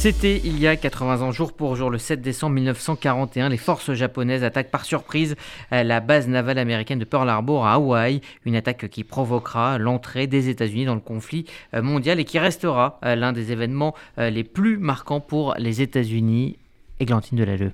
C'était il y a 80 ans, jour pour jour, le 7 décembre 1941. Les forces japonaises attaquent par surprise la base navale américaine de Pearl Harbor à Hawaï. Une attaque qui provoquera l'entrée des États-Unis dans le conflit euh, mondial et qui restera euh, l'un des événements euh, les plus marquants pour les États-Unis. Églantine Delalleux.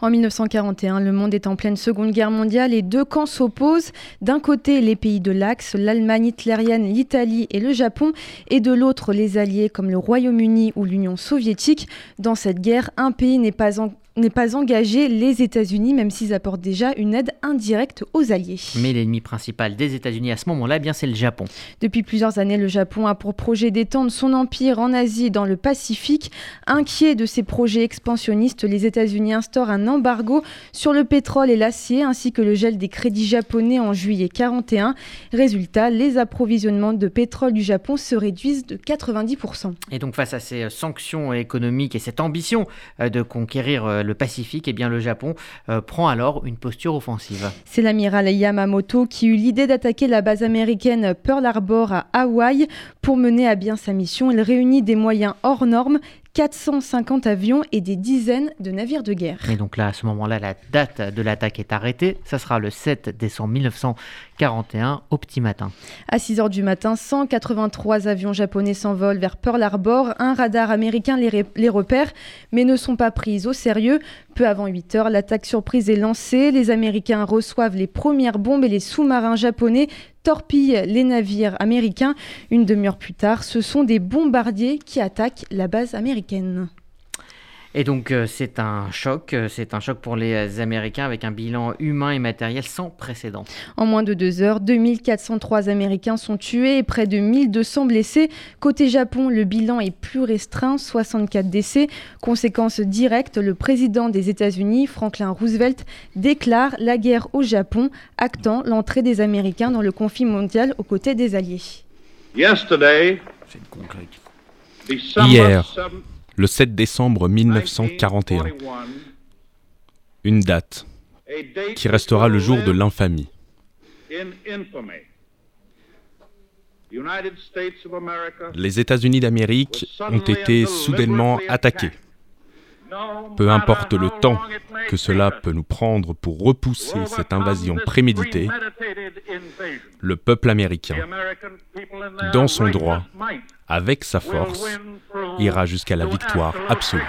En 1941, le monde est en pleine Seconde Guerre mondiale et deux camps s'opposent. D'un côté, les pays de l'Axe, l'Allemagne hitlérienne, l'Italie et le Japon, et de l'autre, les alliés comme le Royaume-Uni ou l'Union soviétique. Dans cette guerre, un pays n'est pas en n'est pas engagé les États-Unis, même s'ils apportent déjà une aide indirecte aux Alliés. Mais l'ennemi principal des États-Unis à ce moment-là, eh bien c'est le Japon. Depuis plusieurs années, le Japon a pour projet d'étendre son empire en Asie et dans le Pacifique. Inquiet de ces projets expansionnistes, les États-Unis instaurent un embargo sur le pétrole et l'acier, ainsi que le gel des crédits japonais en juillet 41. Résultat, les approvisionnements de pétrole du Japon se réduisent de 90%. Et donc face à ces sanctions économiques et cette ambition euh, de conquérir euh, le Pacifique, et eh bien le Japon euh, prend alors une posture offensive. C'est l'amiral Yamamoto qui eut l'idée d'attaquer la base américaine Pearl Harbor à Hawaï. Pour mener à bien sa mission, il réunit des moyens hors normes 450 avions et des dizaines de navires de guerre. Et donc là, à ce moment-là, la date de l'attaque est arrêtée. Ça sera le 7 décembre 1941 au petit matin. À 6 h du matin, 183 avions japonais s'envolent vers Pearl Harbor. Un radar américain les, les repère, mais ne sont pas pris au sérieux. Peu avant 8 h l'attaque surprise est lancée. Les Américains reçoivent les premières bombes et les sous-marins japonais torpillent les navires américains. Une demi-heure plus tard, ce sont des bombardiers qui attaquent la base américaine. Et donc euh, c'est un choc, euh, c'est un choc pour les euh, Américains avec un bilan humain et matériel sans précédent. En moins de deux heures, 2403 Américains sont tués et près de 1200 blessés. Côté Japon, le bilan est plus restreint, 64 décès. Conséquence directe, le président des États-Unis, Franklin Roosevelt, déclare la guerre au Japon, actant l'entrée des Américains dans le conflit mondial aux côtés des Alliés. Hier, le 7 décembre 1941. Une date qui restera le jour de l'infamie. Les États-Unis d'Amérique ont été soudainement attaqués. Peu importe le temps que cela peut nous prendre pour repousser cette invasion préméditée, le peuple américain, dans son droit, avec sa force, ira jusqu'à la victoire absolue.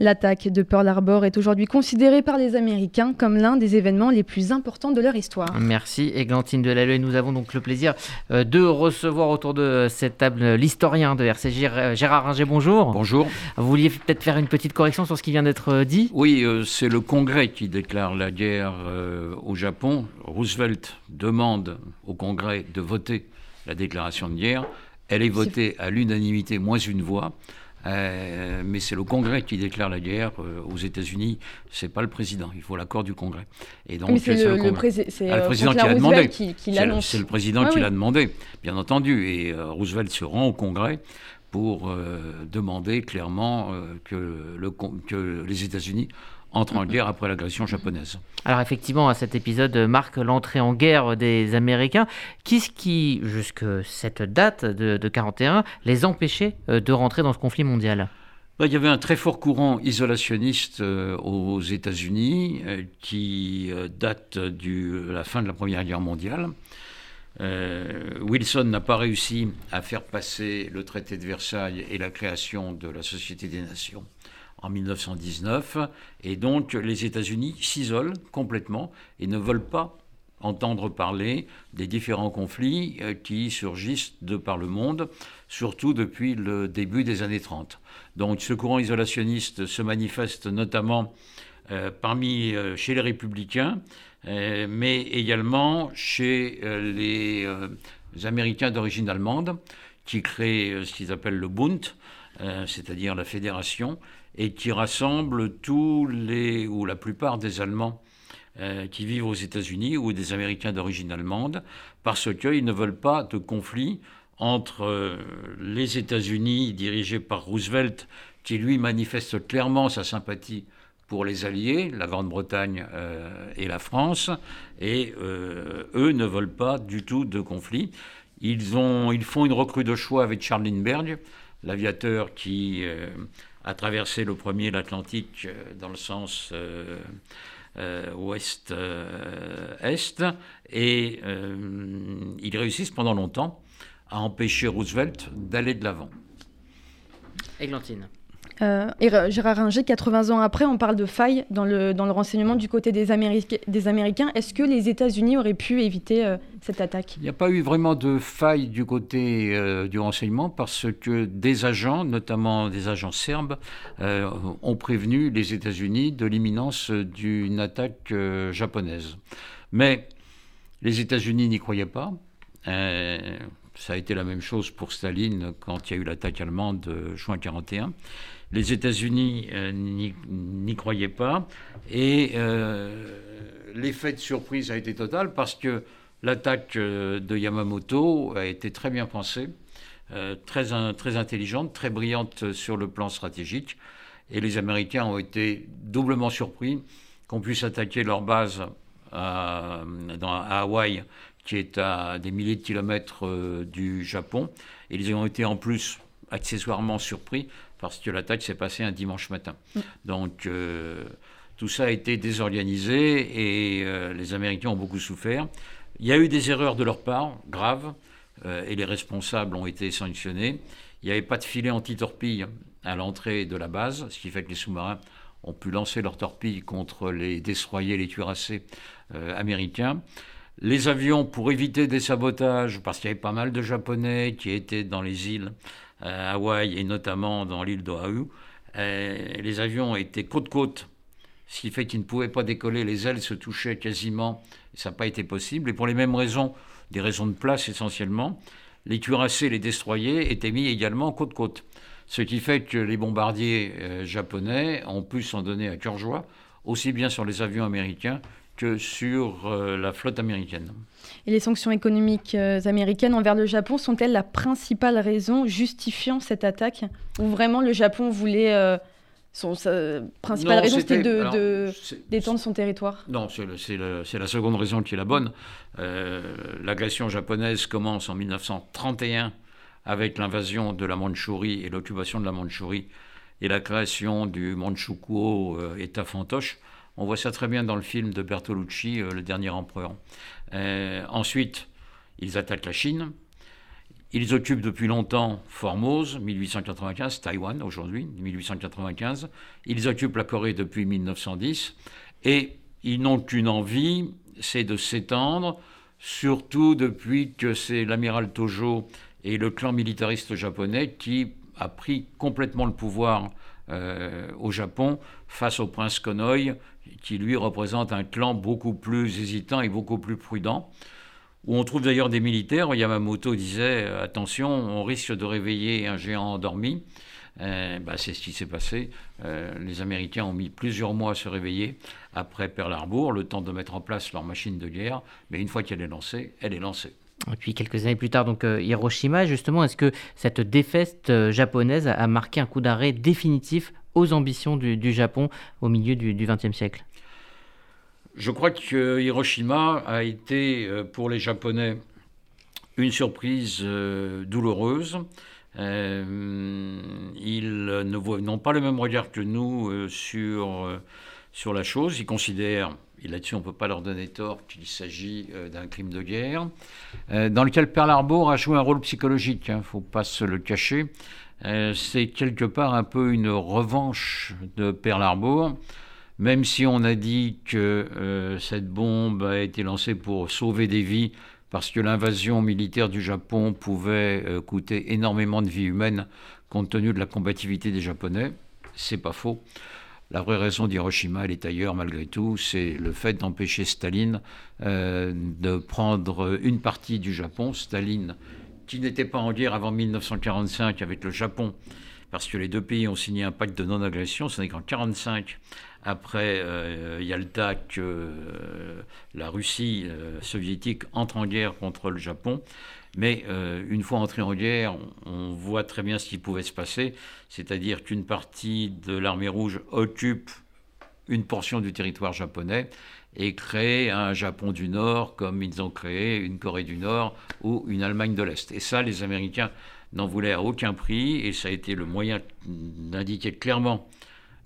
L'attaque de Pearl Harbor est aujourd'hui considérée par les Américains comme l'un des événements les plus importants de leur histoire. Merci Églantine Delalleux. Nous avons donc le plaisir euh, de recevoir autour de cette table l'historien de RCJ, euh, Gérard Ringer. Bonjour. Bonjour. Vous vouliez peut-être faire une petite correction sur ce qui vient d'être euh, dit? Oui, c'est le Congrès qui déclare la guerre au Japon. Roosevelt demande au Congrès de voter la déclaration de guerre. Elle est votée à l'unanimité, moins une voix. Euh, mais c'est le Congrès qui déclare la guerre euh, aux États-Unis. C'est pas le président. Il faut l'accord du Congrès. Et donc c'est le, le, ah, le, président qui l'a demandé. c'est le, président qui l'a demandé, bien entendu. Et euh, Roosevelt se rend au Congrès pour demander clairement que, que les États-Unis entre en guerre après l'agression japonaise. Alors effectivement, cet épisode marque l'entrée en guerre des Américains. Qu'est-ce qui, jusque cette date de, de 41, les empêchait euh, de rentrer dans ce conflit mondial? Bah, il y avait un très fort courant isolationniste euh, aux États-Unis euh, qui date de la fin de la Première Guerre mondiale. Wilson n'a pas réussi à faire passer le traité de Versailles et la création de la Société des Nations en 1919, et donc les États-Unis s'isolent complètement et ne veulent pas entendre parler des différents conflits euh, qui surgissent de par le monde, surtout depuis le début des années 30. Donc ce courant isolationniste se manifeste notamment euh, parmi, euh, chez les républicains, mais également chez les Américains d'origine allemande, qui créent ce qu'ils appellent le Bund, c'est-à-dire la fédération, et qui rassemble tous les, ou la plupart des Allemands euh, qui vivent aux États-Unis ou des Américains d'origine allemande, parce qu'ils ne veulent pas de conflit entre euh, les États-Unis dirigés par Roosevelt, qui lui manifeste clairement sa sympathie pour les Alliés, la Grande-Bretagne euh, et la France, et eux ne veulent pas du tout de conflit. Ils, ont, ils font une recrue de choix avec Charles Lindbergh, l'aviateur qui a traversé le premier l'Atlantique dans le sens ouest-est, et ils réussissent pendant longtemps à empêcher Roosevelt d'aller de l'avant. Églantine. Euh, et Gérard Ringer, 80 ans après, on parle de failles dans le, renseignement du côté des, Américains. Est-ce que les États-Unis auraient pu éviter euh, cette attaque? Il n'y a pas eu vraiment de failles du côté euh, du renseignement parce que des agents, notamment des agents serbes, ont prévenu les États-Unis de l'imminence d'une attaque japonaise. Mais les États-Unis n'y croyaient pas. ça a été la même chose pour Staline quand il y a eu l'attaque allemande de juin 1941. Les États-Unis euh, n'y croyaient pas. Et euh, l'effet de surprise a été total parce que l'attaque euh, de Yamamoto a été très bien pensée, très, très intelligente, très brillante sur le plan stratégique. Et les Américains ont été doublement surpris qu'on puisse attaquer leur base à, à Hawaï, qui est à des milliers de kilomètres du Japon. Et ils ont été en plus accessoirement surpris parce que l'attaque s'est passée un dimanche matin. Mm. Donc euh, tout ça a été désorganisé et euh, les Américains ont beaucoup souffert. Il y a eu des erreurs de leur part, graves, euh, et les responsables ont été sanctionnés. Il n'y avait pas de filet anti-torpille à l'entrée de la base, ce qui fait que les sous-marins ont pu lancer leurs torpilles contre les destroyers, les cuirassés américains. Les avions, pour éviter des sabotages, parce qu'il y avait pas mal de Japonais qui étaient dans les îles à Hawaï et notamment dans l'île d'Oahu, euh, les avions étaient côte-côte, ce qui fait qu'ils ne pouvaient pas décoller, les ailes se touchaient quasiment, et ça n'a pas été possible. Et pour les mêmes raisons, des raisons de place essentiellement, les cuirassés, les destroyers étaient mis également côte-côte. Ce qui fait que les bombardiers euh, japonais ont pu s'en donner à cœur joie, aussi bien sur les avions américains que sur euh, la flotte américaine. Et les sanctions économiques euh, américaines envers le Japon sont-elles la principale raison justifiant cette attaque Ou vraiment le Japon voulait... Euh, son, sa principale raison, c'était d'étendre son territoire? Non, c'est la seconde raison qui est la bonne. L'agression japonaise commence en 1931 avec l'invasion de la Mandchourie et l'occupation de la Mandchourie et la création du Manchukuo, État fantoche. On voit ça très bien dans le film de Bertolucci, euh, Le Dernier Empereur. Euh, ensuite, ils attaquent la Chine. Ils occupent depuis longtemps Formose, 1895, Taïwan aujourd'hui, 1895. Ils occupent la Corée depuis 1910. Et ils n'ont qu'une envie, c'est de s'étendre, surtout depuis que c'est l'amiral Tojo et le clan militariste japonais qui a pris complètement le pouvoir euh, au Japon face au prince Konoye qui lui représente un clan beaucoup plus hésitant et beaucoup plus prudent, où on trouve d'ailleurs des militaires. Yamamoto disait euh, attention, on risque de réveiller un géant endormi. Euh, bah, c'est ce qui s'est passé. Euh, les Américains ont mis plusieurs mois à se réveiller après Pearl Harbor, le temps de mettre en place leur machine de guerre. Mais une fois qu'elle est lancée, elle est lancée. Et puis quelques années plus tard, donc Hiroshima, justement, est-ce que cette défaite japonaise a marqué un coup d'arrêt définitif aux ambitions du, Japon au milieu du XXe siècle Je crois que Hiroshima a été euh, pour les Japonais une surprise euh, douloureuse. Euh, ils n'ont pas le même regard que nous sur, sur la chose. Ils considèrent, et là-dessus on ne peut pas leur donner tort, qu'il s'agit d'un crime de guerre, dans lequel Pearl Harbor a joué un rôle psychologique, il hein, ne faut pas se le cacher. Euh, c'est quelque part un peu une revanche de Pearl Harbor, même si on a dit que euh, cette bombe a été lancée pour sauver des vies, parce que l'invasion militaire du Japon pouvait euh, coûter énormément de vies humaines compte tenu de la combativité des Japonais. C'est pas faux. La vraie raison d'Hiroshima, elle est ailleurs malgré tout, c'est le fait d'empêcher Staline de prendre une partie du Japon. Staline qui n'était pas en guerre avant 1945 avec le Japon, parce que les deux pays ont signé un pacte de non-agression. Ce n'est qu'en 1945, après euh, Yalta, que euh, la Russie euh, soviétique entre en guerre contre le Japon. Mais une fois entré en guerre, on, voit très bien ce qui pouvait se passer, c'est-à-dire qu'une partie de l'armée rouge occupe une portion du territoire japonais et créer un Japon du Nord comme ils ont créé une Corée du Nord ou une Allemagne de l'Est. Et ça, les Américains n'en voulait à aucun prix, et ça a été le moyen d'indiquer clairement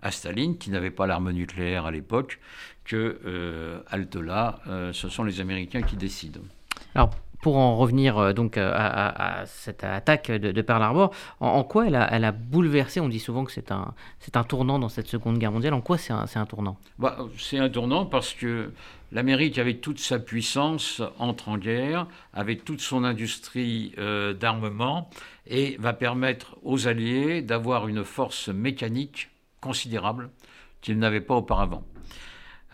à Staline, qui n'avait pas l'arme nucléaire à l'époque, que euh, là, euh, ce sont les Américains qui décident. Alors, pour en revenir euh, donc euh, à, cette attaque de, Pearl Harbor, en, quoi elle a, bouleversé On dit souvent que c'est un, c'est un tournant dans cette Seconde Guerre mondiale. En quoi c'est un, un tournant? Bah, C'est un tournant parce que l'Amérique, avec toute sa puissance, entre en guerre, avec toute son industrie d'armement, et va permettre aux Alliés d'avoir une force mécanique considérable qu'ils n'avaient pas auparavant.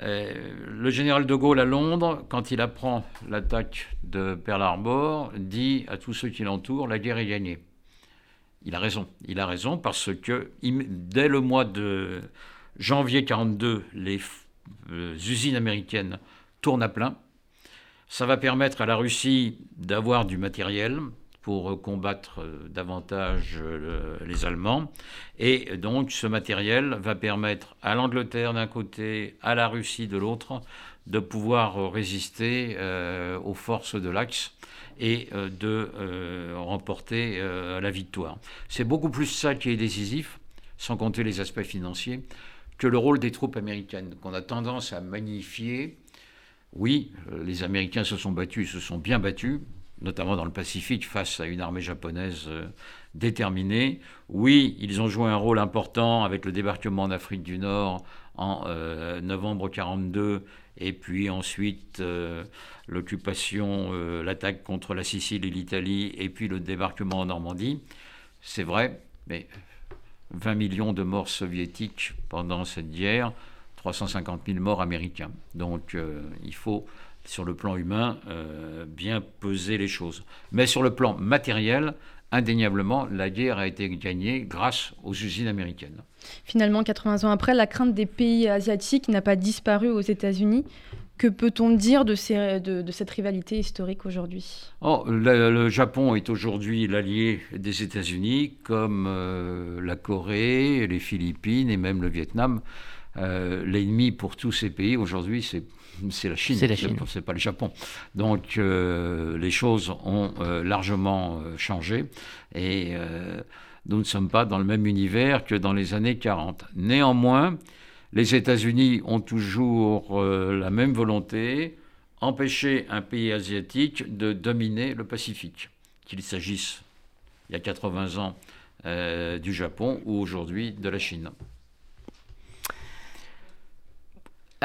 Euh, le général de Gaulle à Londres, quand il apprend l'attaque de Pearl Harbor, dit à tous ceux qui l'entourent la guerre est gagnée. Il a raison. Il a raison parce que dès le mois de janvier 1942, les euh, usines américaines tournent à plein. Ça va permettre à la Russie d'avoir du matériel, pour combattre euh, davantage euh, les Allemands. Et donc ce matériel va permettre à l'Angleterre d'un côté, à la Russie de l'autre, de pouvoir résister euh, aux forces de l'Axe et de remporter la victoire. C'est beaucoup plus ça qui est décisif, sans compter les aspects financiers, que le rôle des troupes américaines, qu'on a tendance à magnifier. Oui, les Américains se sont battus, se sont bien battus, notamment dans le Pacifique, face à une armée japonaise euh, déterminée. Oui, ils ont joué un rôle important avec le débarquement en Afrique du Nord en euh, novembre 1942 et puis ensuite euh, l'occupation, l'attaque contre la Sicile et l'Italie, et puis le débarquement en Normandie. C'est vrai, mais 20 millions de morts soviétiques pendant cette guerre, 350 000 morts américains. Donc il faut sur le plan humain, euh, bien peser les choses. Mais sur le plan matériel, indéniablement, la guerre a été gagnée grâce aux usines américaines. Finalement, 80 ans après, la crainte des pays asiatiques n'a pas disparu aux États-Unis. Que peut-on dire de, cette rivalité historique aujourd'hui? Oh, le, Japon est aujourd'hui l'allié des États-Unis, comme euh, la Corée, les Philippines et même le Vietnam. Euh, l'ennemi pour tous ces pays aujourd'hui, c'est c'est la Chine, c'est pas le Japon. Donc euh, les choses ont euh, largement changé et nous ne sommes pas dans le même univers que dans les années 40. Néanmoins, les États-Unis ont toujours la même volonté, empêcher un pays asiatique de dominer le Pacifique, qu'il s'agisse il y a 80 ans du Japon ou aujourd'hui de la Chine.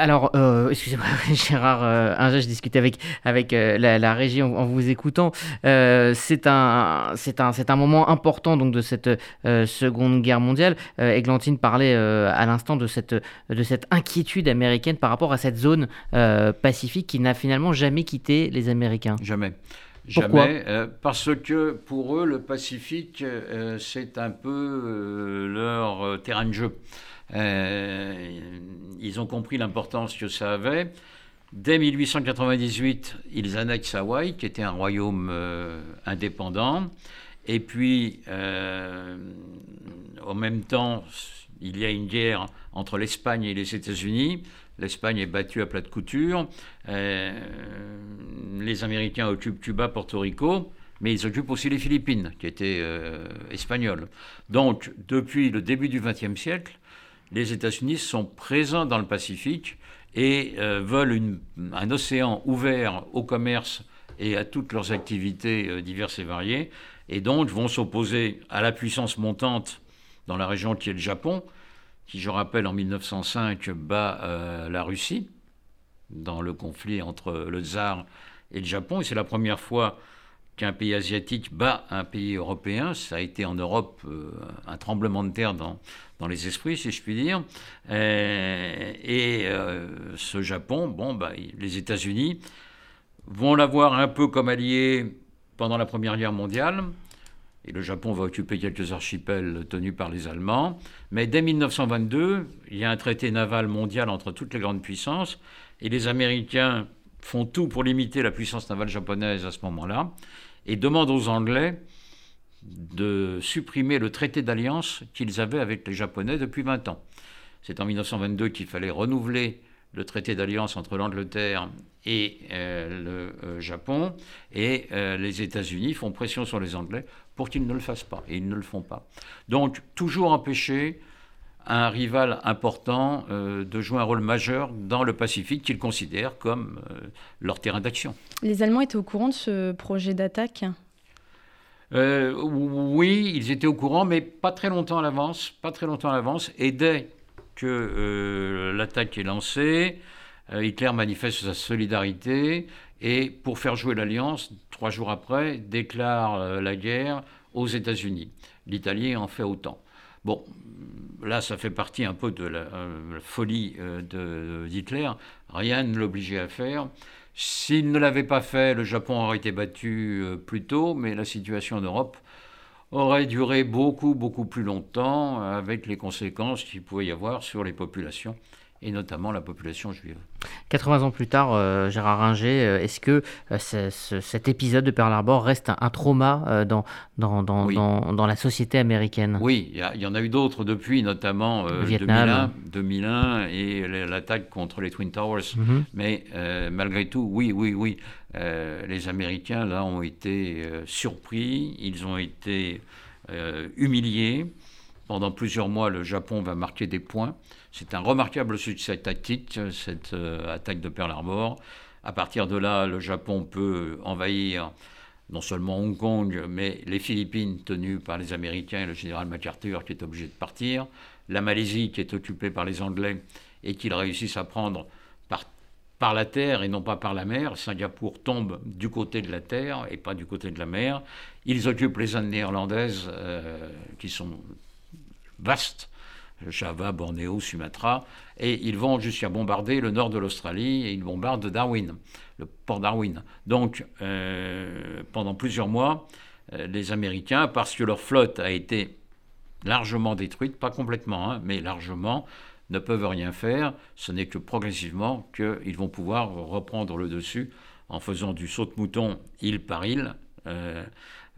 Alors, euh, excusez-moi, Gérard, euh, un je discutais avec, avec euh, la, régie en, vous écoutant. c'est un, c'est un, un moment important donc, de cette Seconde Guerre mondiale. Églantine parlait à l'instant de cette, de cette inquiétude américaine par rapport à cette zone pacifique qui n'a finalement jamais quitté les Américains. Jamais. Jamais, parce que pour eux, le Pacifique, c'est un peu leur terrain de jeu. Euh, ils ont compris l'importance que ça avait. Dès 1898, ils annexent Hawaï, qui était un royaume euh, indépendant. Et puis, euh, en même temps, il y a une guerre entre l'Espagne et les États-Unis. L'Espagne est battue à plat de couture. les Américains occupent Cuba, Porto Rico, mais ils occupent aussi les Philippines, qui étaient espagnoles. Donc, depuis le début du XXe siècle, les États-Unis sont présents dans le Pacifique et euh, veulent un océan ouvert au commerce et à toutes leurs activités euh, diverses et variées, et donc vont s'opposer à la puissance montante dans la région qui est le Japon, qui, je rappelle, en 1905 bat euh, la Russie dans le conflit entre le tsar et le Japon, et c'est la première fois qu'un pays asiatique bat un pays européen. Ça a été en Europe un tremblement de terre dans, dans les esprits, si je puis dire. Euh, et, euh, ce Japon, bon, bah, les États-Unis vont l'avoir un peu comme allié pendant la Première Guerre mondiale. Et le Japon va occuper quelques archipels tenus par les Allemands. Mais dès 1922, il y a un traité naval mondial entre toutes les grandes puissances. Et les Américains font tout pour limiter la puissance navale japonaise à ce moment-là. Et demandent aux Anglais de supprimer le traité d'alliance qu'ils avaient avec les Japonais depuis 20 ans. C'est en 1922 qu'il fallait renouveler le traité d'alliance entre l'Angleterre et le Japon, et les États-Unis font pression sur les Anglais pour qu'ils ne le fassent pas, et ils ne le font pas. Donc toujours empêcher un rival important de jouer un rôle majeur dans le Pacifique qu'ils considèrent comme leur terrain d'action. Les Allemands étaient au courant de ce projet d'attaque? Euh, oui, ils étaient au courant, mais pas très longtemps à l'avance. Pas très longtemps à l'avance. Et dès que euh, l'attaque est lancée, euh, Hitler manifeste sa solidarité et, pour faire jouer l'alliance, trois jours après, déclare la guerre aux États-Unis. L'Italie en fait autant. Bon, là, ça fait partie un peu de la, folie d'Hitler. Rien ne l'obligeait à faire. S'il ne l'avait pas fait, le Japon aurait été battu euh, plus tôt, mais la situation en Europe aurait duré beaucoup, beaucoup plus longtemps, avec les conséquences qu'il pouvait y avoir sur les populations et notamment la population juive. 80 ans plus tard, euh, Gérard Ringer, euh, est-ce que euh, cet épisode de Pearl Harbor reste un, trauma dans, dans, dans, dans, la société américaine? Oui, il y, en a eu d'autres depuis, notamment 2001, 2001 et l'attaque contre les Twin Towers. Mhm. Mais malgré tout, oui, oui, oui, les Américains, là, ont été surpris, ils ont été humiliés. Pendant plusieurs mois, le Japon va marquer des points. C'est un remarquable succès tactique, cette euh, attaque de Pearl Harbor. À partir de là, le Japon peut envahir non seulement Hong Kong, mais les Philippines tenues par les Américains et le général MacArthur qui est obligé de partir, la Malaisie qui est occupée par les Anglais et qu'ils réussissent à prendre par, par la terre et non pas par la mer. Singapour tombe du côté de la terre et pas du côté de la mer. Ils occupent les Indes néerlandaises euh, qui sont vaste, Java, Bornéo, Sumatra, et ils vont jusqu'à bombarder le nord de l'Australie et ils bombardent Darwin, le port Darwin. Donc, euh, pendant plusieurs mois, euh, les Américains, parce que leur flotte a été largement détruite, pas complètement, hein, mais largement, ne peuvent rien faire. Ce n'est que progressivement qu'ils vont pouvoir reprendre le dessus en faisant du saut de mouton île par île. Euh,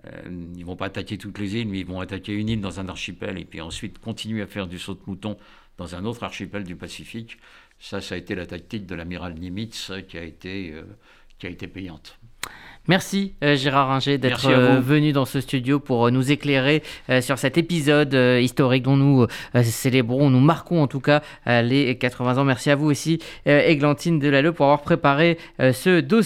euh, ils ne vont pas attaquer toutes les îles, mais ils vont attaquer une île dans un archipel et puis ensuite continuer à faire du saut de mouton dans un autre archipel du Pacifique. Ça, ça a été la tactique de l'amiral Nimitz qui a été, euh, qui a été payante. Merci euh, Gérard Ringer d'être venu dans ce studio pour nous éclairer sur cet épisode historique dont nous célébrons, nous marquons en tout cas les 80 ans. Merci à vous aussi, Églantine Delalleux, pour avoir préparé ce dossier.